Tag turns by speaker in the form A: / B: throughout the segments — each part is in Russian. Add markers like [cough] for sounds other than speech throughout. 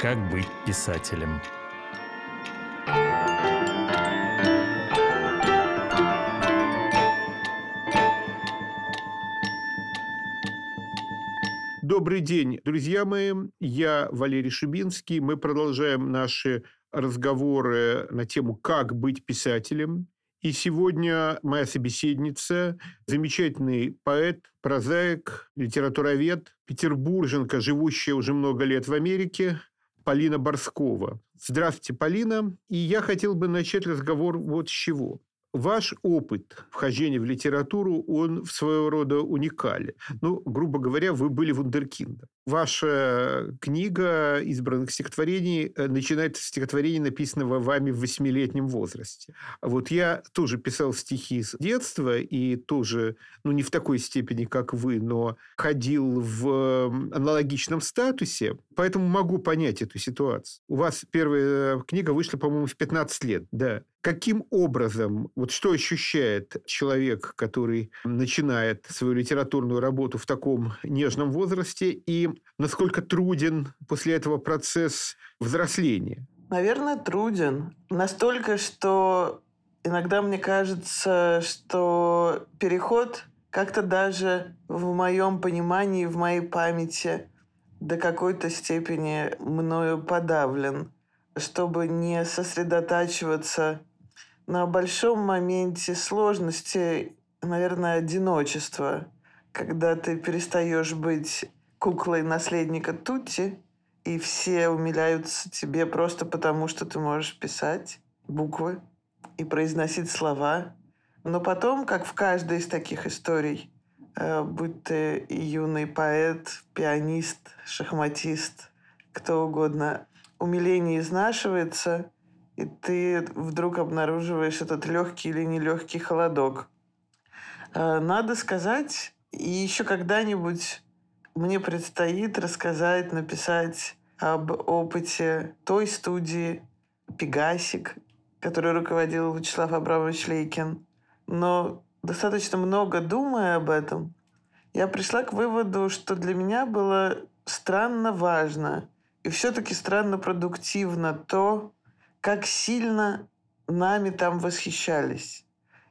A: Как быть писателем?
B: Добрый день, друзья мои. Я Валерий Шубинский. Мы продолжаем наши разговоры на тему «Как быть писателем». И сегодня моя собеседница, замечательный поэт, прозаик, литературовед, петербурженка, живущая уже много лет в Америке, Полина Борскова. Здравствуйте, Полина. И я хотел бы начать разговор вот с чего. Ваш опыт вхождения в литературу, он в своего рода уникален. Ну, грубо говоря, вы были вундеркиндом. Ваша книга избранных стихотворений э, начинается с стихотворения, написанного вами в восьмилетнем возрасте. Вот я тоже писал стихи с детства и тоже, ну, не в такой степени, как вы, но ходил в аналогичном статусе, поэтому могу понять эту ситуацию. У вас первая книга вышла, по-моему, в 15 лет, да. Каким образом, вот что ощущает человек, который начинает свою литературную работу в таком нежном возрасте, и насколько труден после этого процесс взросления?
C: Наверное, труден. Настолько, что иногда мне кажется, что переход как-то даже в моем понимании, в моей памяти до какой-то степени мною подавлен, чтобы не сосредотачиваться на большом моменте сложности, наверное, одиночества, когда ты перестаешь быть куклой наследника Тути, и все умиляются тебе просто потому, что ты можешь писать буквы и произносить слова. Но потом, как в каждой из таких историй, э, будь ты юный поэт, пианист, шахматист, кто угодно, умиление изнашивается, и ты вдруг обнаруживаешь этот легкий или нелегкий холодок. Э, надо сказать, и еще когда-нибудь мне предстоит рассказать, написать об опыте той студии «Пегасик», которой руководил Вячеслав Абрамович Лейкин. Но достаточно много думая об этом, я пришла к выводу, что для меня было странно важно и все-таки странно продуктивно то, как сильно нами там восхищались.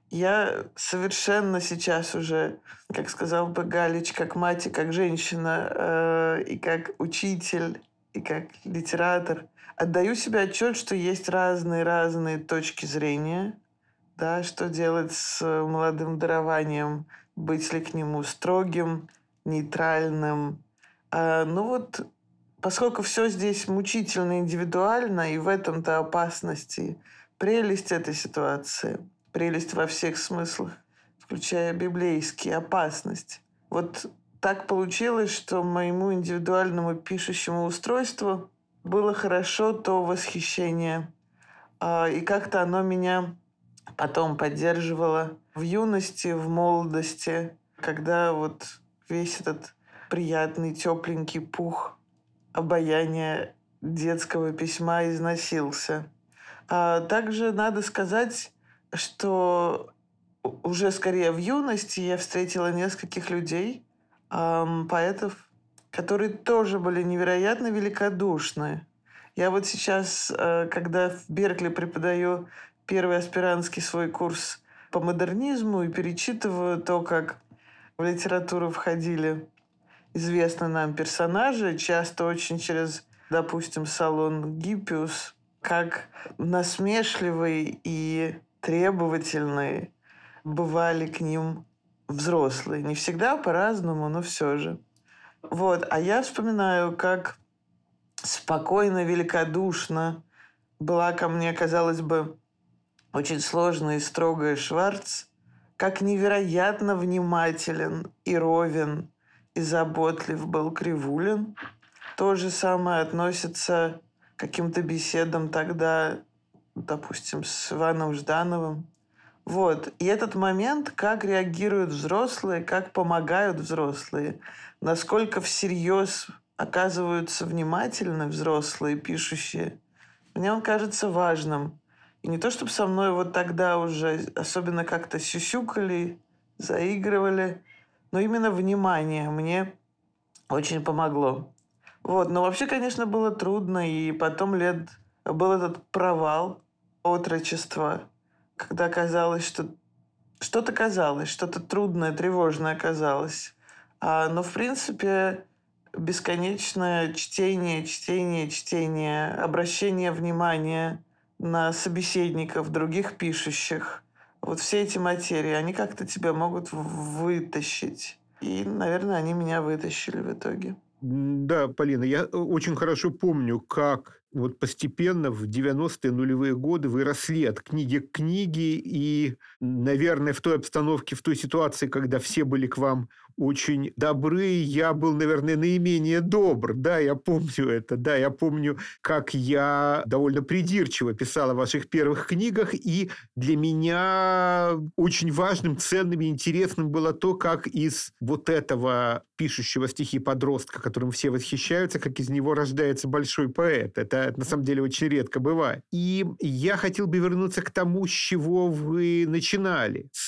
C: Я совершенно сейчас уже, как сказал бы Галич, как мать и как женщина, э, и как учитель, и как литератор, отдаю себе отчет, что есть разные-разные точки зрения, да, что делать с молодым дарованием, быть ли к нему строгим, нейтральным. А, ну вот, поскольку все здесь мучительно индивидуально, и в этом-то опасности, прелесть этой ситуации – прелесть во всех смыслах, включая библейский, опасность. Вот так получилось, что моему индивидуальному пишущему устройству было хорошо то восхищение. А, и как-то оно меня потом поддерживало в юности, в молодости, когда вот весь этот приятный, тепленький пух обаяния детского письма износился. А также надо сказать, что уже скорее в юности я встретила нескольких людей, эм, поэтов, которые тоже были невероятно великодушны. Я вот сейчас, э, когда в Беркли преподаю первый аспирантский свой курс по модернизму и перечитываю то, как в литературу входили известные нам персонажи, часто очень через, допустим, салон Гиппиус, как насмешливый и требовательные бывали к ним взрослые. Не всегда по-разному, но все же. Вот. А я вспоминаю, как спокойно, великодушно была ко мне, казалось бы, очень сложная и строгая Шварц, как невероятно внимателен и ровен и заботлив был Кривулин. То же самое относится к каким-то беседам тогда допустим, с Иваном Ждановым. Вот. И этот момент, как реагируют взрослые, как помогают взрослые, насколько всерьез оказываются внимательны взрослые, пишущие, мне он кажется важным. И не то, чтобы со мной вот тогда уже особенно как-то сюсюкали, заигрывали, но именно внимание мне очень помогло. Вот, но вообще, конечно, было трудно, и потом лет был этот провал отрочества, когда казалось, что что-то казалось, что-то трудное, тревожное казалось. А, но, в принципе, бесконечное чтение, чтение, чтение, обращение внимания на собеседников, других пишущих. Вот все эти материи, они как-то тебя могут вытащить. И, наверное, они меня вытащили в итоге.
B: Да, Полина, я э, очень хорошо помню, как вот постепенно в 90-е нулевые годы вы росли от книги к книге, и, наверное, в той обстановке, в той ситуации, когда все были к вам очень добры, я был, наверное, наименее добр. Да, я помню это. Да, я помню, как я довольно придирчиво писал о ваших первых книгах, и для меня очень важным, ценным и интересным было то, как из вот этого пишущего стихи подростка, которым все восхищаются, как из него рождается большой поэт. Это на самом деле очень редко бывает. И я хотел бы вернуться к тому, с чего вы начинали, с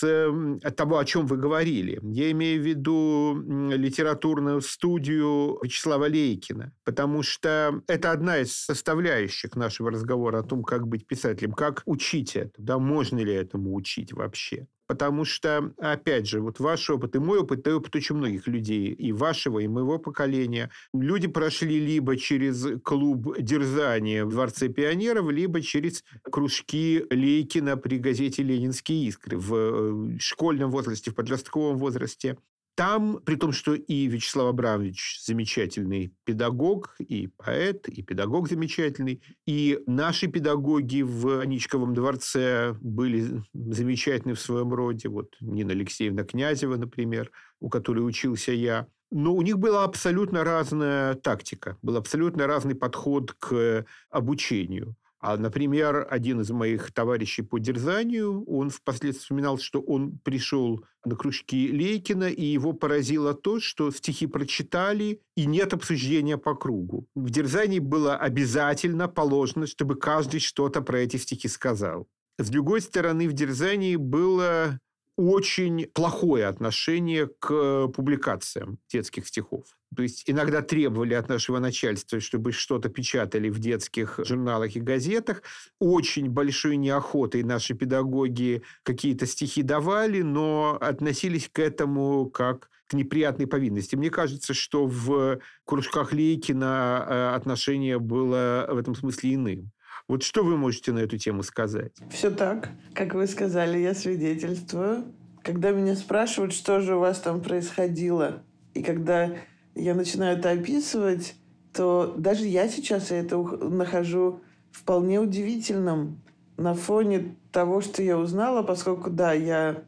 B: того, о чем вы говорили. Я имею в виду литературную студию Вячеслава Лейкина, потому что это одна из составляющих нашего разговора о том, как быть писателем, как учить это, да, можно ли этому учить вообще. Потому что, опять же, вот ваш опыт и мой опыт, и опыт очень многих людей, и вашего, и моего поколения. Люди прошли либо через клуб дерзания в Дворце пионеров, либо через кружки Лейкина при газете «Ленинские искры» в э, школьном возрасте, в подростковом возрасте. Там, при том, что и Вячеслав Абрамович замечательный педагог, и поэт, и педагог замечательный, и наши педагоги в Аничковом дворце были замечательны в своем роде. Вот Нина Алексеевна Князева, например, у которой учился я. Но у них была абсолютно разная тактика, был абсолютно разный подход к обучению. А, например, один из моих товарищей по дерзанию, он впоследствии вспоминал, что он пришел на кружки Лейкина, и его поразило то, что стихи прочитали, и нет обсуждения по кругу. В дерзании было обязательно положено, чтобы каждый что-то про эти стихи сказал. С другой стороны, в дерзании было очень плохое отношение к публикациям детских стихов. То есть иногда требовали от нашего начальства, чтобы что-то печатали в детских журналах и газетах. Очень большой неохотой наши педагоги какие-то стихи давали, но относились к этому как к неприятной повинности. Мне кажется, что в кружках Лейкина э, отношение было в этом смысле иным. Вот что вы можете на эту тему сказать?
C: Все так, как вы сказали, я свидетельствую. Когда меня спрашивают, что же у вас там происходило, и когда я начинаю это описывать, то даже я сейчас это нахожу вполне удивительным на фоне того, что я узнала, поскольку, да, я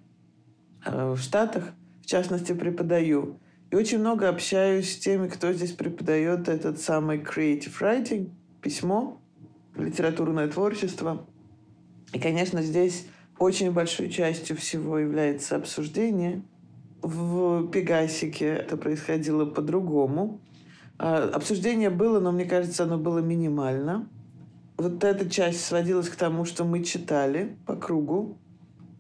C: э, в Штатах, в частности, преподаю. И очень много общаюсь с теми, кто здесь преподает этот самый creative writing, письмо литературное творчество. И, конечно, здесь очень большой частью всего является обсуждение. В Пегасике это происходило по-другому. А, обсуждение было, но мне кажется, оно было минимально. Вот эта часть сводилась к тому, что мы читали по кругу.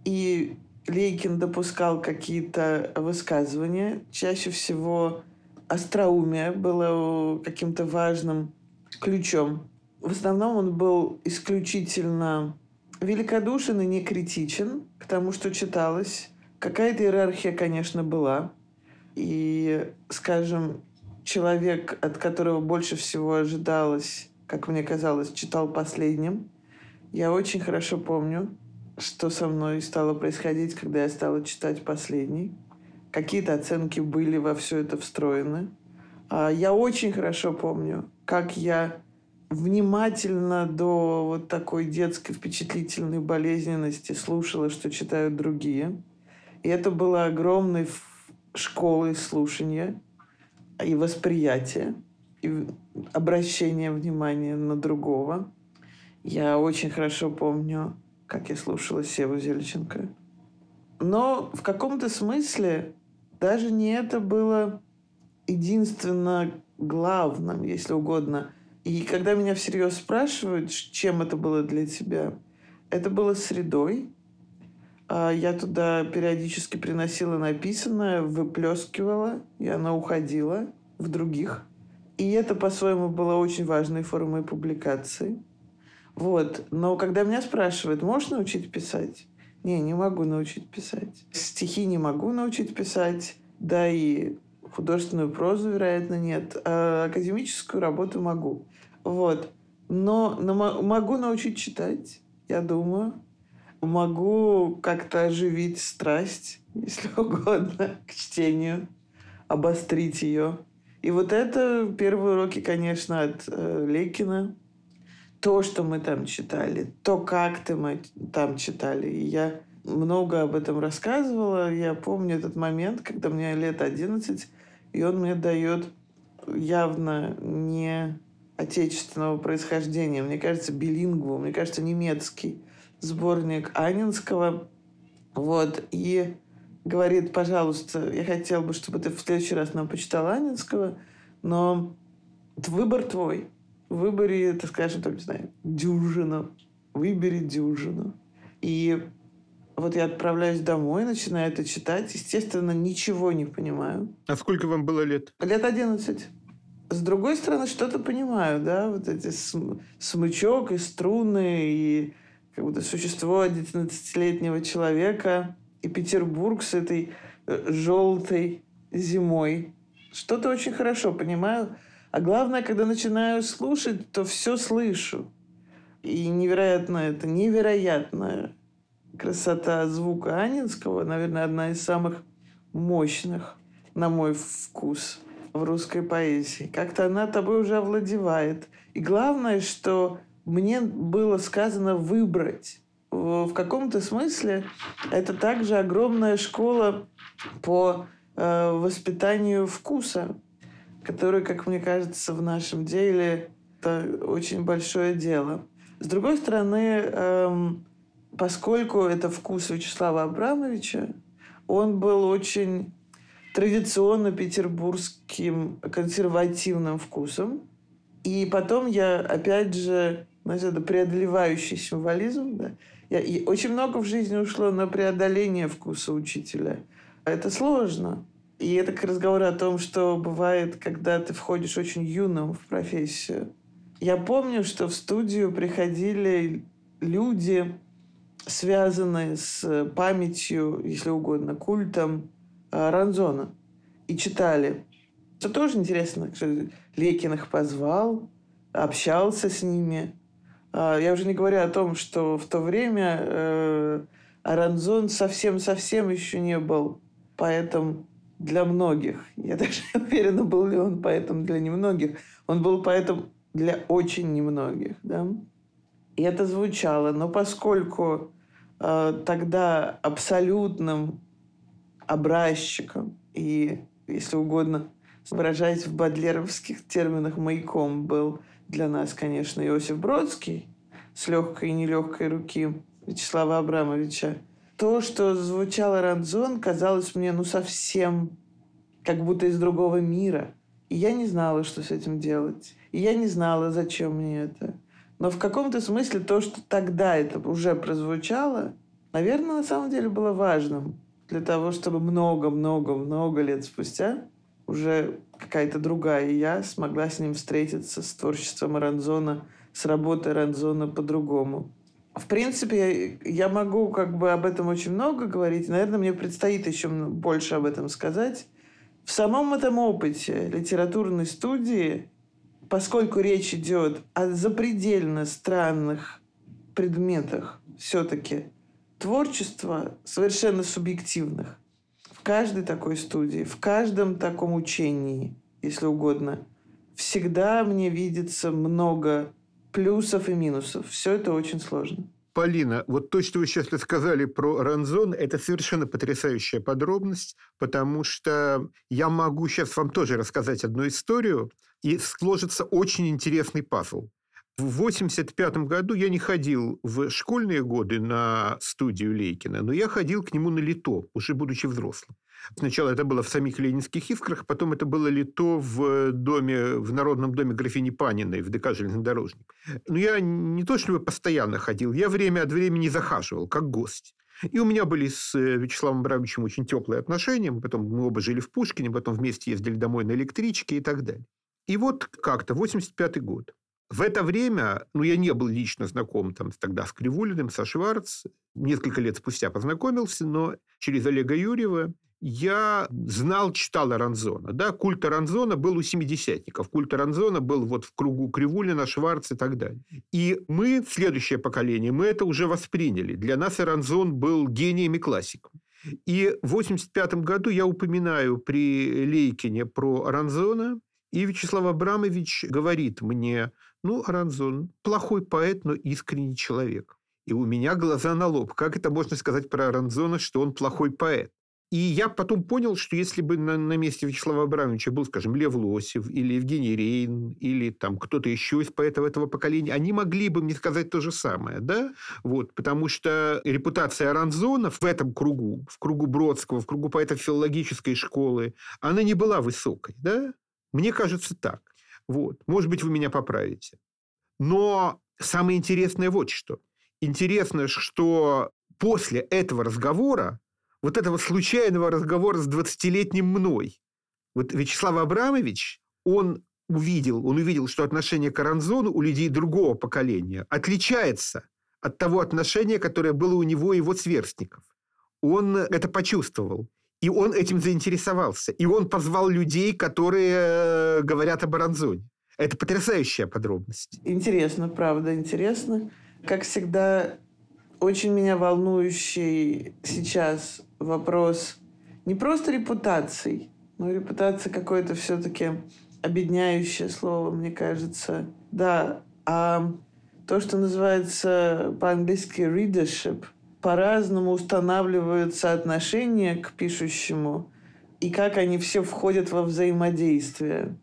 C: И Лейкин допускал какие-то высказывания. Чаще всего остроумие было каким-то важным ключом в основном он был исключительно великодушен и не критичен к тому, что читалось. Какая-то иерархия, конечно, была. И, скажем, человек, от которого больше всего ожидалось, как мне казалось, читал последним. Я очень хорошо помню, что со мной стало происходить, когда я стала читать последний. Какие-то оценки были во все это встроены. А я очень хорошо помню, как я внимательно до вот такой детской впечатлительной болезненности слушала, что читают другие. И это было огромной школой слушания и восприятия, и обращения внимания на другого. Я очень хорошо помню, как я слушала Севу Зельченко. Но в каком-то смысле даже не это было единственно главным, если угодно – и когда меня всерьез спрашивают, чем это было для тебя, это было средой. А я туда периодически приносила написанное, выплескивала, и оно уходило в других. И это, по-своему, было очень важной формой публикации. Вот. Но когда меня спрашивают, можешь научить писать? Не, не могу научить писать. Стихи не могу научить писать. Да и художественную прозу, вероятно, нет. А академическую работу могу. Вот. Но могу научить читать, я думаю. Могу как-то оживить страсть, [laughs] если угодно, к чтению, обострить ее. И вот это первые уроки, конечно, от э, Лекина. То, что мы там читали, то, как-то мы там читали. И я много об этом рассказывала. Я помню этот момент, когда мне лет 11, и он мне дает явно не отечественного происхождения, мне кажется, билингву, мне кажется, немецкий сборник Анинского. Вот, и говорит, пожалуйста, я хотел бы, чтобы ты в следующий раз нам почитал Анинского, но выбор твой. В выборе, так скажем, там, не знаю, дюжину. Выбери дюжину. И вот я отправляюсь домой, начинаю это читать. Естественно, ничего не понимаю.
B: А сколько вам было лет?
C: Лет 11. С другой стороны, что-то понимаю, да, вот эти см- смычок и струны, и как будто существо 11-летнего человека, и Петербург с этой э, желтой зимой. Что-то очень хорошо понимаю. А главное, когда начинаю слушать, то все слышу. И невероятно это, невероятная красота звука Анинского, наверное, одна из самых мощных, на мой вкус, в русской поэзии. Как-то она тобой уже овладевает. И главное, что мне было сказано выбрать. В каком-то смысле это также огромная школа по э, воспитанию вкуса, который, как мне кажется, в нашем деле это очень большое дело. С другой стороны, эм, поскольку это вкус Вячеслава Абрамовича, он был очень традиционно петербургским консервативным вкусом. И потом я, опять же, знаете, это преодолевающий символизм. Да? Я, и очень много в жизни ушло на преодоление вкуса учителя. Это сложно. И это к разговору о том, что бывает, когда ты входишь очень юным в профессию. Я помню, что в студию приходили люди, связанные с памятью, если угодно, культом э, Ранзона. И читали. Это тоже интересно, что Лекин их позвал, общался с ними. А, я уже не говорю о том, что в то время э, Аранзон совсем-совсем еще не был поэтом для многих. Я [laughs] даже не уверена, был ли он поэтом для немногих. Он был поэтом для очень немногих. Да? И это звучало. Но поскольку э, тогда абсолютным образчиком и, если угодно, выражаясь в бадлеровских терминах, маяком был для нас, конечно, Иосиф Бродский с легкой и нелегкой руки Вячеслава Абрамовича. То, что звучало Ранзон, казалось мне ну совсем как будто из другого мира. И я не знала, что с этим делать. И я не знала, зачем мне это. Но в каком-то смысле то, что тогда это уже прозвучало, наверное, на самом деле было важным для того, чтобы много-много-много лет спустя уже какая-то другая я смогла с ним встретиться, с творчеством Ранзона, с работой Ранзона по-другому. В принципе, я могу как бы об этом очень много говорить. Наверное, мне предстоит еще больше об этом сказать. В самом этом опыте литературной студии поскольку речь идет о запредельно странных предметах, все-таки творчество совершенно субъективных. В каждой такой студии, в каждом таком учении, если угодно, всегда мне видится много плюсов и минусов. Все это очень сложно.
B: Полина, вот то, что вы сейчас рассказали про Ранзон, это совершенно потрясающая подробность, потому что я могу сейчас вам тоже рассказать одну историю, и сложится очень интересный пазл. В 1985 году я не ходил в школьные годы на студию Лейкина, но я ходил к нему на лито, уже будучи взрослым. Сначала это было в самих Ленинских искрах, потом это было лито в доме, в Народном доме графини Паниной в ДК «Железнодорожник». Но я не то чтобы постоянно ходил, я время от времени захаживал, как гость. И у меня были с э, Вячеславом Абрамовичем очень теплые отношения. Потом мы оба жили в Пушкине, потом вместе ездили домой на электричке и так далее. И вот как-то, 85 год. В это время, ну, я не был лично знаком там тогда с Кривулиным, со Шварц. Несколько лет спустя познакомился, но через Олега Юрьева я знал, читал Аранзона. Да? Культ Аранзона был у семидесятников. Культ Аранзона был вот в кругу Кривулина, Шварц и так далее. И мы, следующее поколение, мы это уже восприняли. Для нас Аранзон был гением и классиком. И в 1985 году я упоминаю при Лейкине про Аранзона, и Вячеслав Абрамович говорит мне, ну, Аранзон, плохой поэт, но искренний человек. И у меня глаза на лоб. Как это можно сказать про Аранзона, что он плохой поэт? И я потом понял, что если бы на, на месте Вячеслава Абрамовича был, скажем, Лев Лосев или Евгений Рейн или там кто-то еще из поэтов этого поколения, они могли бы мне сказать то же самое, да? Вот, потому что репутация Аранзона в этом кругу, в кругу Бродского, в кругу поэтов филологической школы, она не была высокой, да? Мне кажется так. Вот. Может быть, вы меня поправите. Но самое интересное вот что. Интересно, что после этого разговора вот этого случайного разговора с 20-летним мной. Вот Вячеслав Абрамович, он увидел, он увидел, что отношение к Аранзону у людей другого поколения отличается от того отношения, которое было у него и его сверстников. Он это почувствовал. И он этим заинтересовался. И он позвал людей, которые э, говорят об Аранзоне. Это потрясающая подробность.
C: Интересно, правда, интересно. Как всегда, очень меня волнующий сейчас вопрос не просто репутаций, но репутация какое-то все-таки объединяющее слово, мне кажется. Да, а то, что называется по-английски readership, по-разному устанавливаются отношения к пишущему и как они все входят во взаимодействие.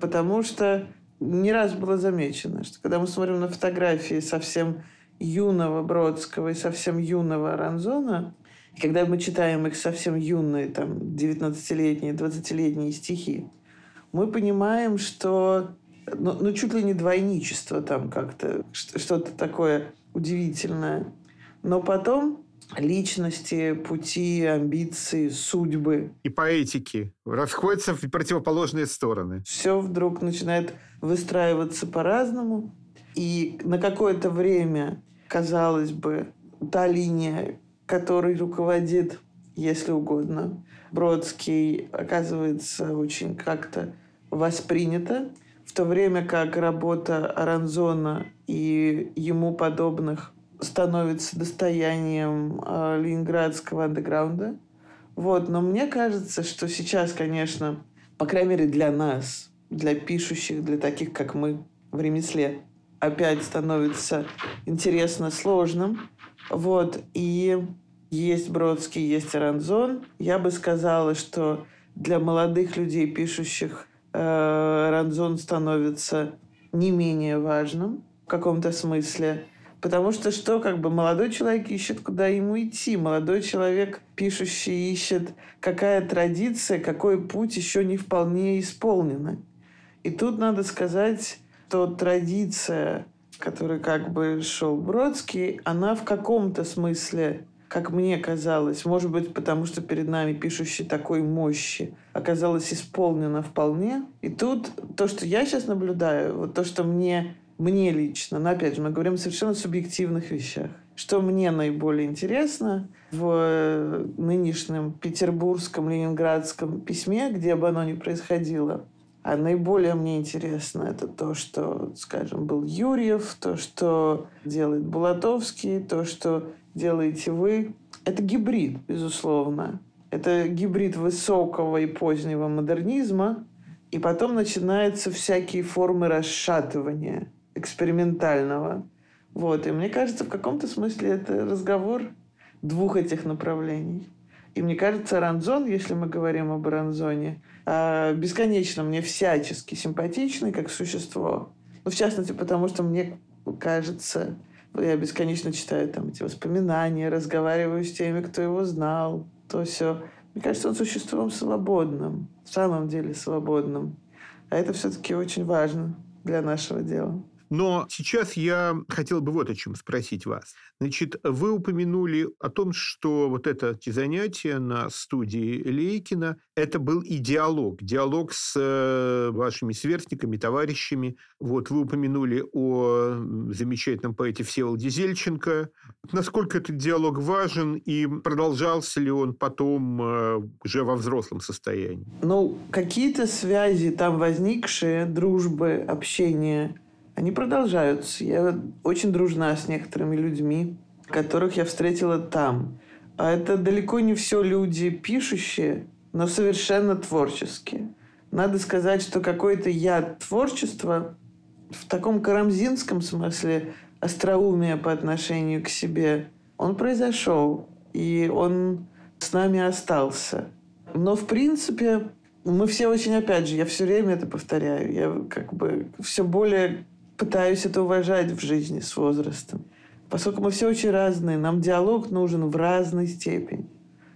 C: Потому что не раз было замечено, что когда мы смотрим на фотографии совсем юного Бродского и совсем юного Аранзона, и когда мы читаем их совсем юные, там, 19-летние, 20-летние стихи, мы понимаем, что ну, ну чуть ли не двойничество там как-то, что-то такое удивительное. Но потом личности, пути, амбиции, судьбы.
B: И поэтики расходятся в противоположные стороны.
C: Все вдруг начинает выстраиваться по-разному. И на какое-то время, казалось бы, та линия, которой руководит, если угодно, Бродский, оказывается очень как-то воспринята, в то время как работа Аранзона и ему подобных становится достоянием э, ленинградского андеграунда. Вот, но мне кажется, что сейчас, конечно, по крайней мере для нас, для пишущих, для таких, как мы в ремесле, опять становится интересно сложным. Вот, и есть Бродский, есть Аранзон. Я бы сказала, что для молодых людей, пишущих, э, Аранзон становится не менее важным в каком-то смысле. Потому что что, как бы молодой человек ищет, куда ему идти. Молодой человек, пишущий, ищет, какая традиция, какой путь еще не вполне исполнена. И тут надо сказать, что традиция, которой как бы шел Бродский, она в каком-то смысле как мне казалось, может быть, потому что перед нами пишущий такой мощи, оказалась исполнена вполне. И тут то, что я сейчас наблюдаю, вот то, что мне мне лично, но опять же, мы говорим о совершенно субъективных вещах. Что мне наиболее интересно в нынешнем петербургском, ленинградском письме, где бы оно ни происходило, а наиболее мне интересно это то, что, скажем, был Юрьев, то, что делает Булатовский, то, что делаете вы. Это гибрид, безусловно. Это гибрид высокого и позднего модернизма, и потом начинаются всякие формы расшатывания – экспериментального. Вот. И мне кажется, в каком-то смысле это разговор двух этих направлений. И мне кажется, Ранзон, если мы говорим об Ранзоне, а, бесконечно мне всячески симпатичный как существо. Ну, в частности, потому что мне кажется, я бесконечно читаю там эти воспоминания, разговариваю с теми, кто его знал, то все. Мне кажется, он существом свободным, в самом деле свободным. А это все-таки очень важно для нашего дела.
B: Но сейчас я хотел бы вот о чем спросить вас. Значит, вы упомянули о том, что вот это занятие на студии Лейкина, это был и диалог, диалог с э, вашими сверстниками, товарищами. Вот вы упомянули о замечательном поэте Всеволоде Зельченко. Насколько этот диалог важен и продолжался ли он потом э, уже во взрослом состоянии?
C: Ну, какие-то связи там возникшие, дружбы, общение, они продолжаются. Я очень дружна с некоторыми людьми, которых я встретила там. А это далеко не все люди пишущие, но совершенно творческие. Надо сказать, что какой-то яд творчества в таком карамзинском смысле остроумия по отношению к себе, он произошел, и он с нами остался. Но, в принципе, мы все очень, опять же, я все время это повторяю, я как бы все более пытаюсь это уважать в жизни с возрастом. Поскольку мы все очень разные, нам диалог нужен в разной степени.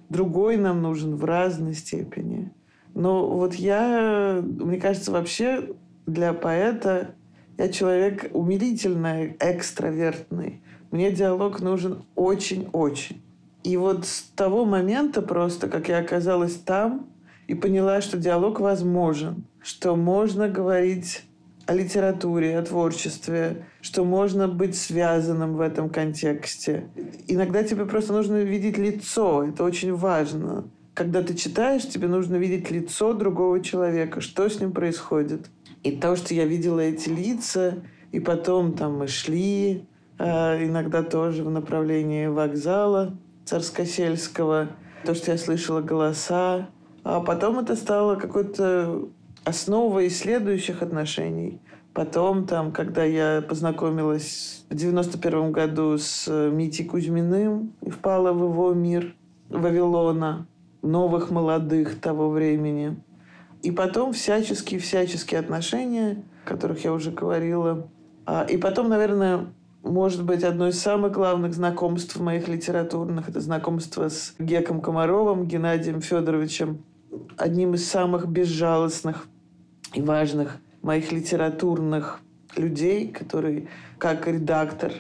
C: Другой нам нужен в разной степени. Но вот я, мне кажется, вообще для поэта я человек умилительно экстравертный. Мне диалог нужен очень-очень. И вот с того момента просто, как я оказалась там и поняла, что диалог возможен, что можно говорить о литературе, о творчестве, что можно быть связанным в этом контексте. Иногда тебе просто нужно видеть лицо, это очень важно. Когда ты читаешь, тебе нужно видеть лицо другого человека, что с ним происходит. И то, что я видела эти лица, и потом там мы шли, э, иногда тоже в направлении вокзала Царскосельского, то, что я слышала голоса, а потом это стало какой-то основой следующих отношений. Потом, там, когда я познакомилась в 91 году с э, Митей Кузьминым и впала в его мир Вавилона, новых молодых того времени. И потом всяческие-всяческие отношения, о которых я уже говорила. А, и потом, наверное, может быть, одно из самых главных знакомств моих литературных – это знакомство с Геком Комаровым, Геннадием Федоровичем, одним из самых безжалостных и важных моих литературных людей, который как редактор.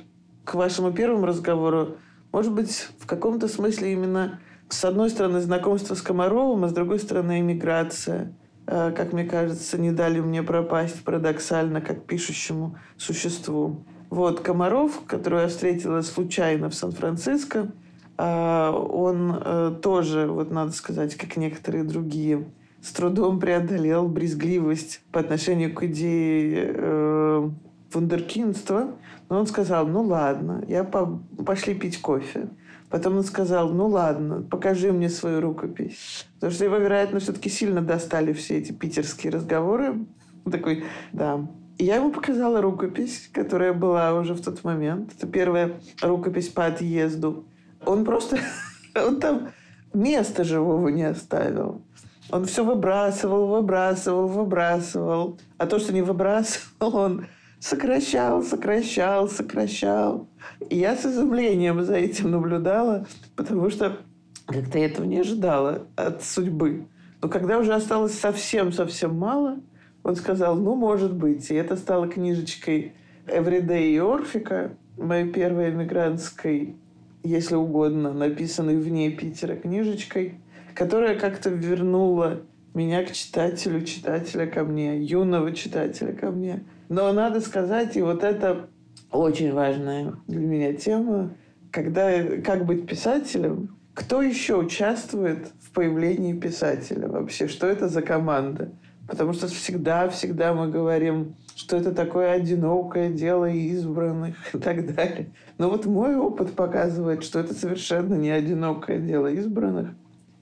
C: К вашему первому разговору, может быть, в каком-то смысле именно с одной стороны знакомство с Комаровым, а с другой стороны эмиграция. Э, как мне кажется, не дали мне пропасть парадоксально, как пишущему существу. Вот Комаров, которого я встретила случайно в Сан-Франциско, он э, тоже, вот надо сказать, как некоторые другие с трудом преодолел брезгливость по отношению к идее э, вундеркинства. Но он сказал, ну ладно, я по пошли пить кофе. Потом он сказал, ну ладно, покажи мне свою рукопись. Потому что его, вероятно, все-таки сильно достали все эти питерские разговоры. Он такой, да. И я ему показала рукопись, которая была уже в тот момент. Это первая рукопись по отъезду. Он просто... [laughs] Он там места живого не оставил. Он все выбрасывал, выбрасывал, выбрасывал. А то, что не выбрасывал, он сокращал, сокращал, сокращал. И я с изумлением за этим наблюдала, потому что как-то я этого не ожидала от судьбы. Но когда уже осталось совсем-совсем мало, он сказал, ну, может быть. И это стало книжечкой «Everyday» и «Орфика», моей первой эмигрантской, если угодно, написанной вне Питера книжечкой – которая как-то вернула меня к читателю, читателя ко мне, юного читателя ко мне. Но надо сказать, и вот это очень важная для меня тема, когда как быть писателем, кто еще участвует в появлении писателя вообще, что это за команда. Потому что всегда-всегда мы говорим, что это такое одинокое дело избранных и так далее. Но вот мой опыт показывает, что это совершенно не одинокое дело избранных,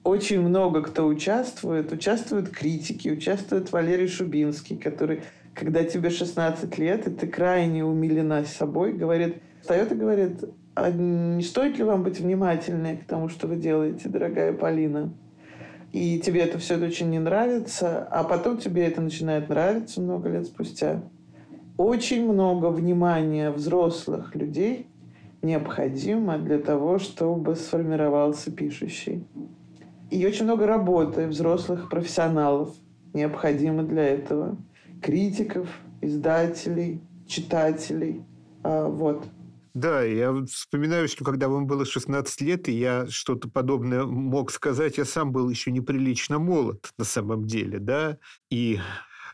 C: очень много кто участвует. Участвуют критики, участвует Валерий Шубинский, который, когда тебе 16 лет, и ты крайне умилена собой, говорит, встает и говорит, а не стоит ли вам быть внимательнее к тому, что вы делаете, дорогая Полина? И тебе это все очень не нравится, а потом тебе это начинает нравиться много лет спустя. Очень много внимания взрослых людей необходимо для того, чтобы сформировался пишущий. И очень много работы взрослых профессионалов необходимо для этого. Критиков, издателей, читателей. А, вот.
B: Да, я вспоминаю, что когда вам было 16 лет, и я что-то подобное мог сказать, я сам был еще неприлично молод на самом деле, да, и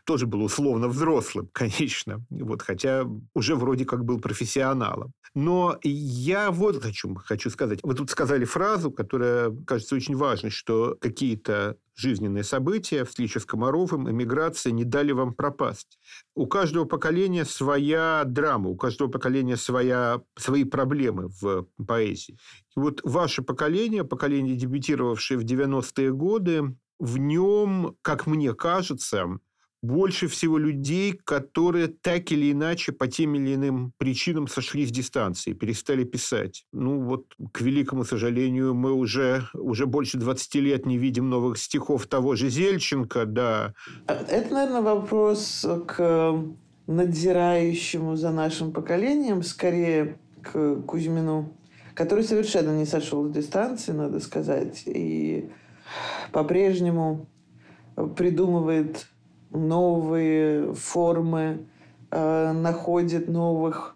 B: тоже был условно взрослым, конечно, вот, хотя уже вроде как был профессионалом. Но я вот о чем хочу сказать. Вы тут сказали фразу, которая, кажется, очень важной, что какие-то жизненные события, встреча с Комаровым, эмиграция не дали вам пропасть. У каждого поколения своя драма, у каждого поколения своя, свои проблемы в поэзии. И вот ваше поколение, поколение, дебютировавшее в 90-е годы, в нем, как мне кажется, больше всего людей, которые так или иначе по тем или иным причинам сошли с дистанции, перестали писать. Ну вот, к великому сожалению, мы уже, уже больше 20 лет не видим новых стихов того же Зельченко, да.
C: Это, наверное, вопрос к надзирающему за нашим поколением, скорее к Кузьмину, который совершенно не сошел с дистанции, надо сказать, и по-прежнему придумывает новые формы, э, находит новых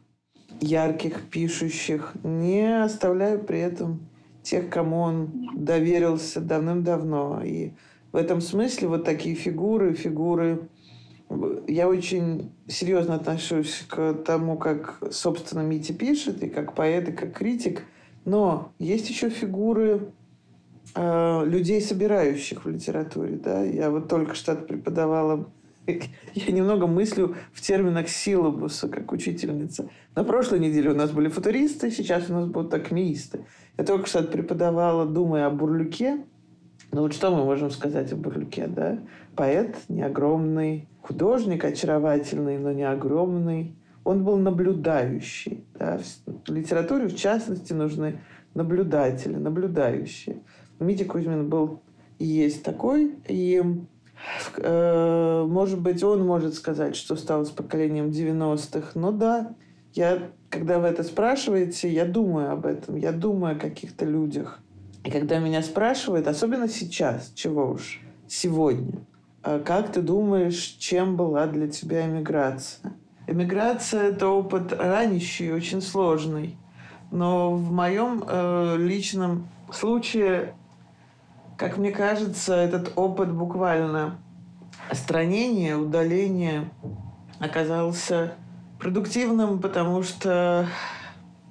C: ярких пишущих, не оставляя при этом тех, кому он доверился давным-давно. И в этом смысле вот такие фигуры, фигуры... Я очень серьезно отношусь к тому, как, собственно, Мити пишет, и как поэт, и как критик. Но есть еще фигуры э, людей, собирающих в литературе. Да? Я вот только что преподавала я немного мыслю в терминах силабуса, как учительница. На прошлой неделе у нас были футуристы, сейчас у нас будут акмеисты. Я только что преподавала, думая о Бурлюке. Ну вот что мы можем сказать о Бурлюке, да? Поэт не огромный, художник очаровательный, но не огромный. Он был наблюдающий. Да? В литературе, в частности, нужны наблюдатели, наблюдающие. Митя Кузьмин был и есть такой. И, э, может быть, он может сказать, что стал с поколением 90-х. Но да, я, когда вы это спрашиваете, я думаю об этом. Я думаю о каких-то людях. И когда меня спрашивают, особенно сейчас, чего уж, сегодня, «А как ты думаешь, чем была для тебя эмиграция? Эмиграция – это опыт ранящий, очень сложный. Но в моем э, личном случае как мне кажется, этот опыт буквально странения, удаления оказался продуктивным, потому что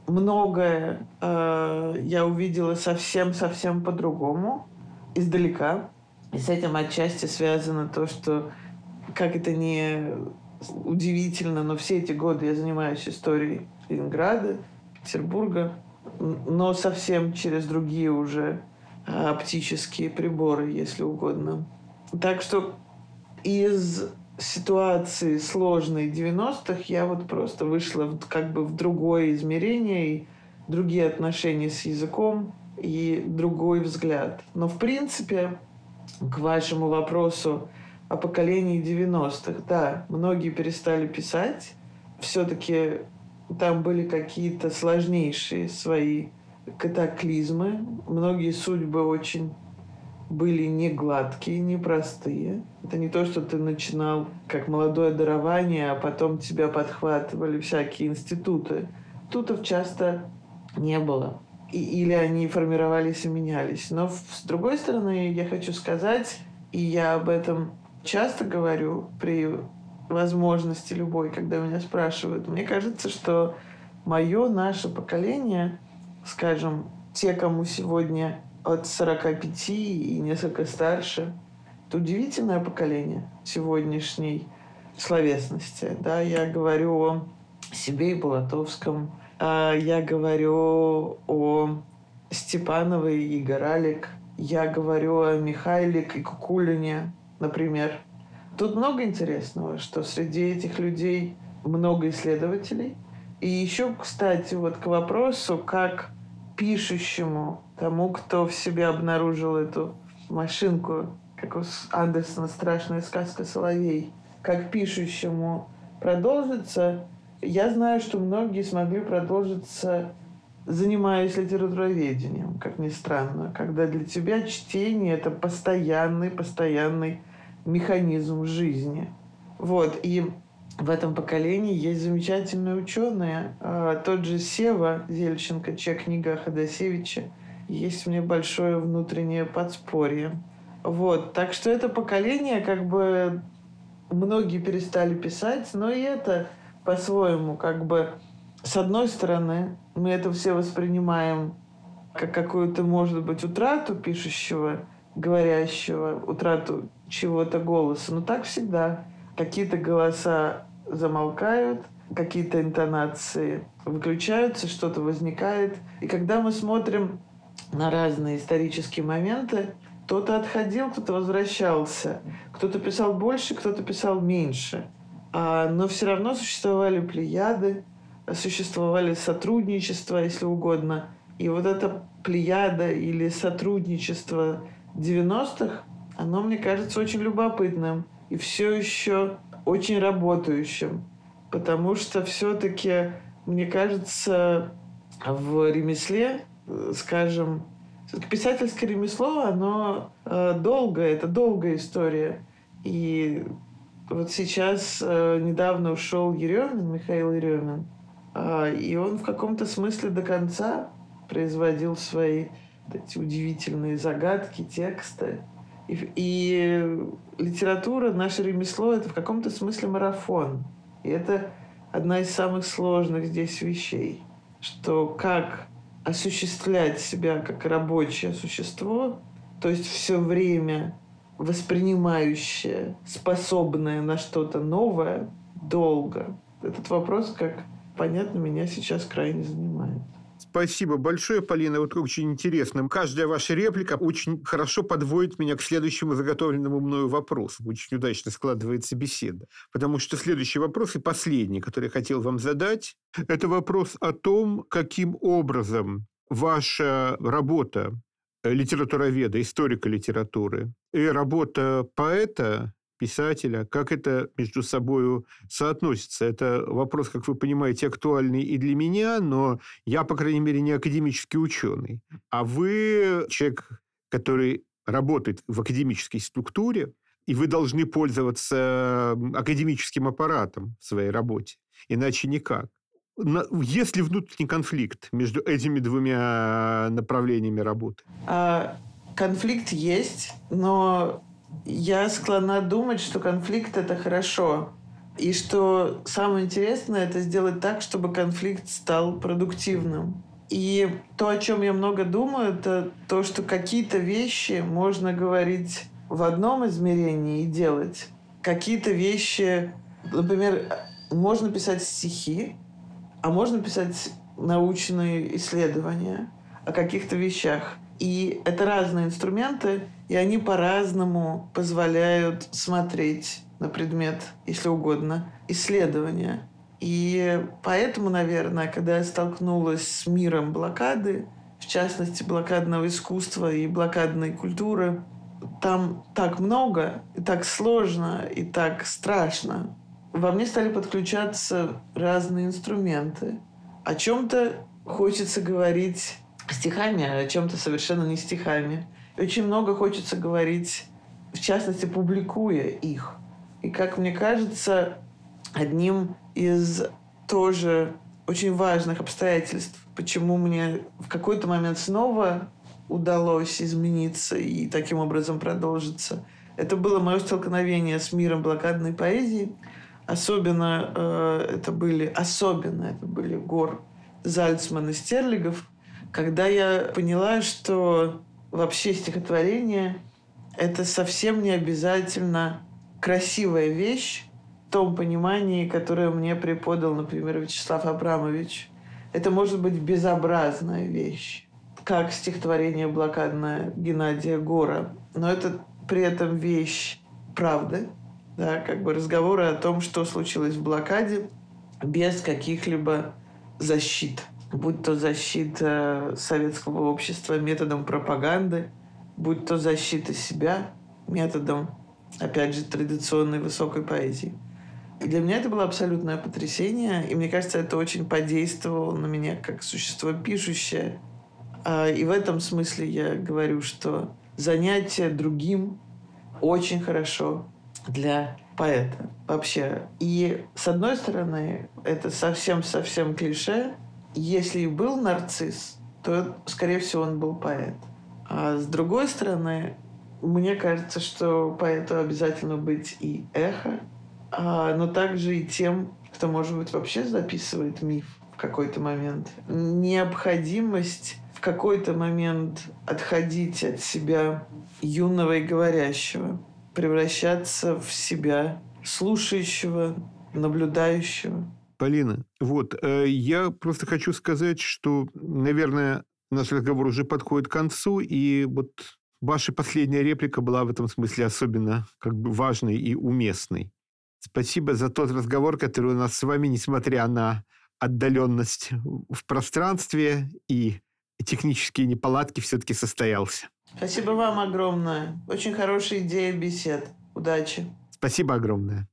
C: многое э, я увидела совсем-совсем по-другому, издалека. И с этим отчасти связано то, что, как это не удивительно, но все эти годы я занимаюсь историей Ленинграда, Петербурга, но совсем через другие уже оптические приборы, если угодно. Так что из ситуации сложной 90-х я вот просто вышла в, как бы в другое измерение и другие отношения с языком и другой взгляд. Но в принципе к вашему вопросу о поколении 90-х, да, многие перестали писать, все-таки там были какие-то сложнейшие свои катаклизмы. Многие судьбы очень были не гладкие, не простые. Это не то, что ты начинал как молодое дарование, а потом тебя подхватывали всякие институты. Тутов часто не было. И, или они формировались и менялись. Но с другой стороны, я хочу сказать, и я об этом часто говорю при возможности любой, когда меня спрашивают, мне кажется, что мое, наше поколение – скажем, те, кому сегодня от 45 и несколько старше, это удивительное поколение сегодняшней словесности. Да, я говорю о себе и Болотовском, а я говорю о Степановой и Горалик, я говорю о Михайлик и Кукулине, например. Тут много интересного, что среди этих людей много исследователей. И еще, кстати, вот к вопросу, как пишущему, тому, кто в себе обнаружил эту машинку, как у Андерсона «Страшная сказка Соловей», как пишущему продолжится, я знаю, что многие смогли продолжиться, занимаясь литературоведением, как ни странно, когда для тебя чтение – это постоянный, постоянный механизм жизни. Вот, и в этом поколении есть замечательные ученые. А, тот же Сева Зельченко, чья книга Ходосевича, есть мне большое внутреннее подспорье. Вот. Так что это поколение, как бы, многие перестали писать, но и это по-своему, как бы, с одной стороны, мы это все воспринимаем как какую-то, может быть, утрату пишущего, говорящего, утрату чего-то голоса. Но так всегда. Какие-то голоса замолкают, какие-то интонации выключаются, что-то возникает. И когда мы смотрим на разные исторические моменты, кто-то отходил, кто-то возвращался. Кто-то писал больше, кто-то писал меньше. А, но все равно существовали плеяды, существовали сотрудничества, если угодно. И вот эта плеяда или сотрудничество 90-х, оно, мне кажется, очень любопытным и все еще очень работающим. Потому что все-таки, мне кажется, в ремесле, скажем, писательское ремесло, оно э, долгое, это долгая история. И вот сейчас э, недавно ушел Еремин, Михаил Еремин, э, и он в каком-то смысле до конца производил свои эти удивительные загадки, тексты. И, и литература, наше ремесло, это в каком-то смысле марафон. И это одна из самых сложных здесь вещей, что как осуществлять себя как рабочее существо, то есть все время воспринимающее, способное на что-то новое, долго. Этот вопрос, как понятно, меня сейчас крайне занимает.
B: Спасибо большое, Полина. Вот очень интересно. Каждая ваша реплика очень хорошо подводит меня к следующему заготовленному мною вопросу. Очень удачно складывается беседа. Потому что следующий вопрос и последний, который я хотел вам задать, это вопрос о том, каким образом ваша работа литературоведа, историка литературы и работа поэта писателя, как это между собой соотносится. Это вопрос, как вы понимаете, актуальный и для меня, но я, по крайней мере, не академический ученый. А вы человек, который работает в академической структуре, и вы должны пользоваться академическим аппаратом в своей работе. Иначе никак. Есть ли внутренний конфликт между этими двумя направлениями работы?
C: А, конфликт есть, но я склонна думать, что конфликт – это хорошо. И что самое интересное – это сделать так, чтобы конфликт стал продуктивным. И то, о чем я много думаю, это то, что какие-то вещи можно говорить в одном измерении и делать. Какие-то вещи, например, можно писать стихи, а можно писать научные исследования о каких-то вещах. И это разные инструменты, и они по-разному позволяют смотреть на предмет, если угодно, исследования. И поэтому, наверное, когда я столкнулась с миром блокады, в частности, блокадного искусства и блокадной культуры, там так много, и так сложно, и так страшно. Во мне стали подключаться разные инструменты. О чем-то хочется говорить стихами, а о чем-то совершенно не стихами. Очень много хочется говорить, в частности, публикуя их. И, как мне кажется, одним из тоже очень важных обстоятельств, почему мне в какой-то момент снова удалось измениться и таким образом продолжиться, это было мое столкновение с миром блокадной поэзии. Особенно э, это были, особенно это были гор Зальцман и Стерлигов, когда я поняла, что вообще стихотворение – это совсем не обязательно красивая вещь в том понимании, которое мне преподал, например, Вячеслав Абрамович. Это может быть безобразная вещь, как стихотворение блокадное Геннадия Гора. Но это при этом вещь правды, да, как бы разговоры о том, что случилось в блокаде, без каких-либо защит будь то защита советского общества методом пропаганды, будь то защита себя методом, опять же, традиционной высокой поэзии. И для меня это было абсолютное потрясение, и мне кажется, это очень подействовало на меня как существо пишущее. А, и в этом смысле я говорю, что занятие другим очень хорошо, для поэта вообще. И с одной стороны, это совсем-совсем клише. Если и был нарцисс, то, скорее всего, он был поэт. А с другой стороны, мне кажется, что поэту обязательно быть и эхо, а, но также и тем, кто, может быть, вообще записывает миф в какой-то момент. Необходимость в какой-то момент отходить от себя юного и говорящего, превращаться в себя слушающего, наблюдающего.
B: Полина, вот, э, я просто хочу сказать, что, наверное, наш разговор уже подходит к концу, и вот ваша последняя реплика была в этом смысле особенно как бы важной и уместной. Спасибо за тот разговор, который у нас с вами, несмотря на отдаленность в пространстве и технические неполадки, все-таки состоялся.
C: Спасибо вам огромное. Очень хорошая идея бесед. Удачи.
B: Спасибо огромное.